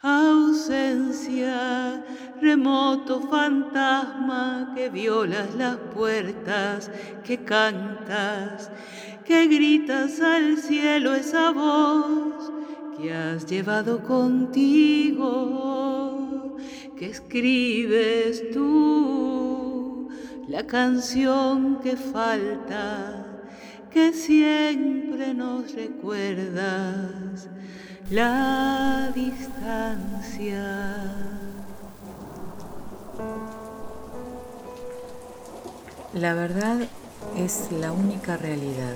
Ausencia, remoto fantasma que violas las puertas, que cantas, que gritas al cielo esa voz que has llevado contigo, que escribes tú la canción que falta, que siempre nos recuerdas la distancia. La verdad es la única realidad.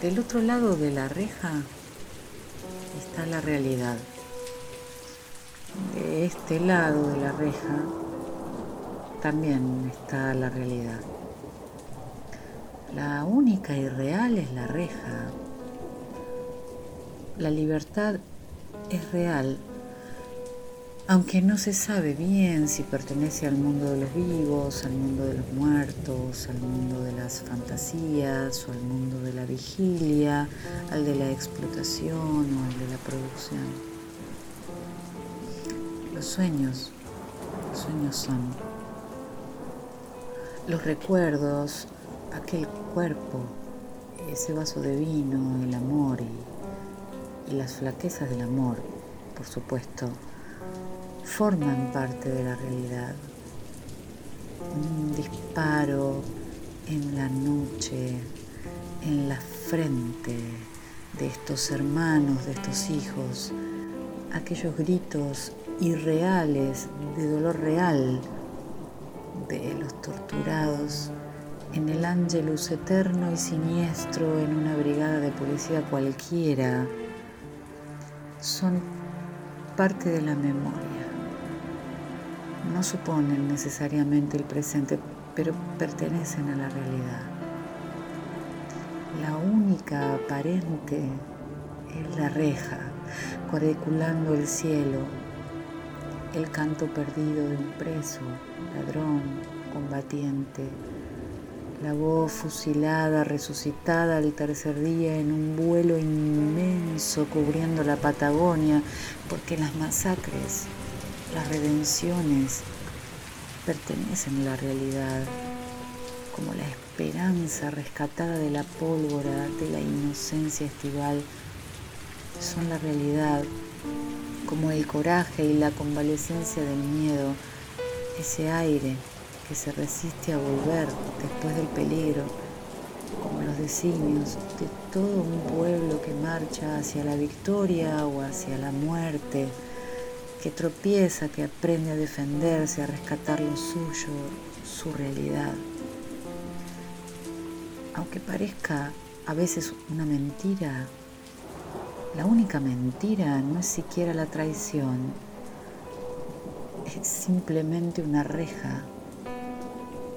Del otro lado de la reja está la realidad. De este lado de la reja también está la realidad. La única y real es la reja. La libertad es real aunque no se sabe bien si pertenece al mundo de los vivos, al mundo de los muertos, al mundo de las fantasías o al mundo de la vigilia, al de la explotación o al de la producción. Los sueños, los sueños son los recuerdos, aquel cuerpo, ese vaso de vino, el amor y, las flaquezas del amor, por supuesto forman parte de la realidad. Un disparo en la noche, en la frente de estos hermanos, de estos hijos, aquellos gritos irreales, de dolor real, de los torturados en el ángelus eterno y siniestro en una brigada de policía cualquiera, son parte de la memoria no suponen necesariamente el presente, pero pertenecen a la realidad. La única aparente es la reja, cuadriculando el cielo, el canto perdido de un preso, ladrón, combatiente, la voz fusilada, resucitada al tercer día en un vuelo inmenso cubriendo la Patagonia, porque las masacres las redenciones pertenecen a la realidad, como la esperanza rescatada de la pólvora, de la inocencia estival, son la realidad, como el coraje y la convalecencia del miedo, ese aire que se resiste a volver después del peligro, como los designios de todo un pueblo que marcha hacia la victoria o hacia la muerte que tropieza, que aprende a defenderse, a rescatar lo suyo, su realidad. Aunque parezca a veces una mentira, la única mentira no es siquiera la traición, es simplemente una reja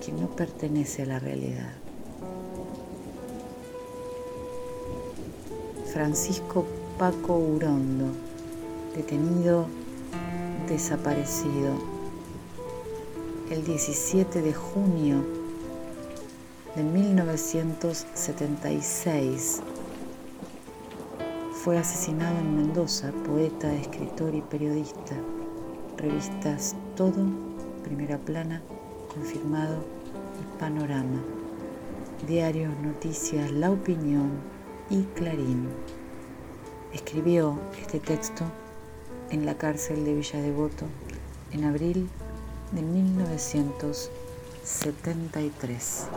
que no pertenece a la realidad. Francisco Paco Urondo, detenido desaparecido. El 17 de junio de 1976 fue asesinado en Mendoza, poeta, escritor y periodista. Revistas Todo, Primera Plana, Confirmado y Panorama. Diarios, Noticias, La Opinión y Clarín. Escribió este texto en la cárcel de Villa Devoto en abril de 1973.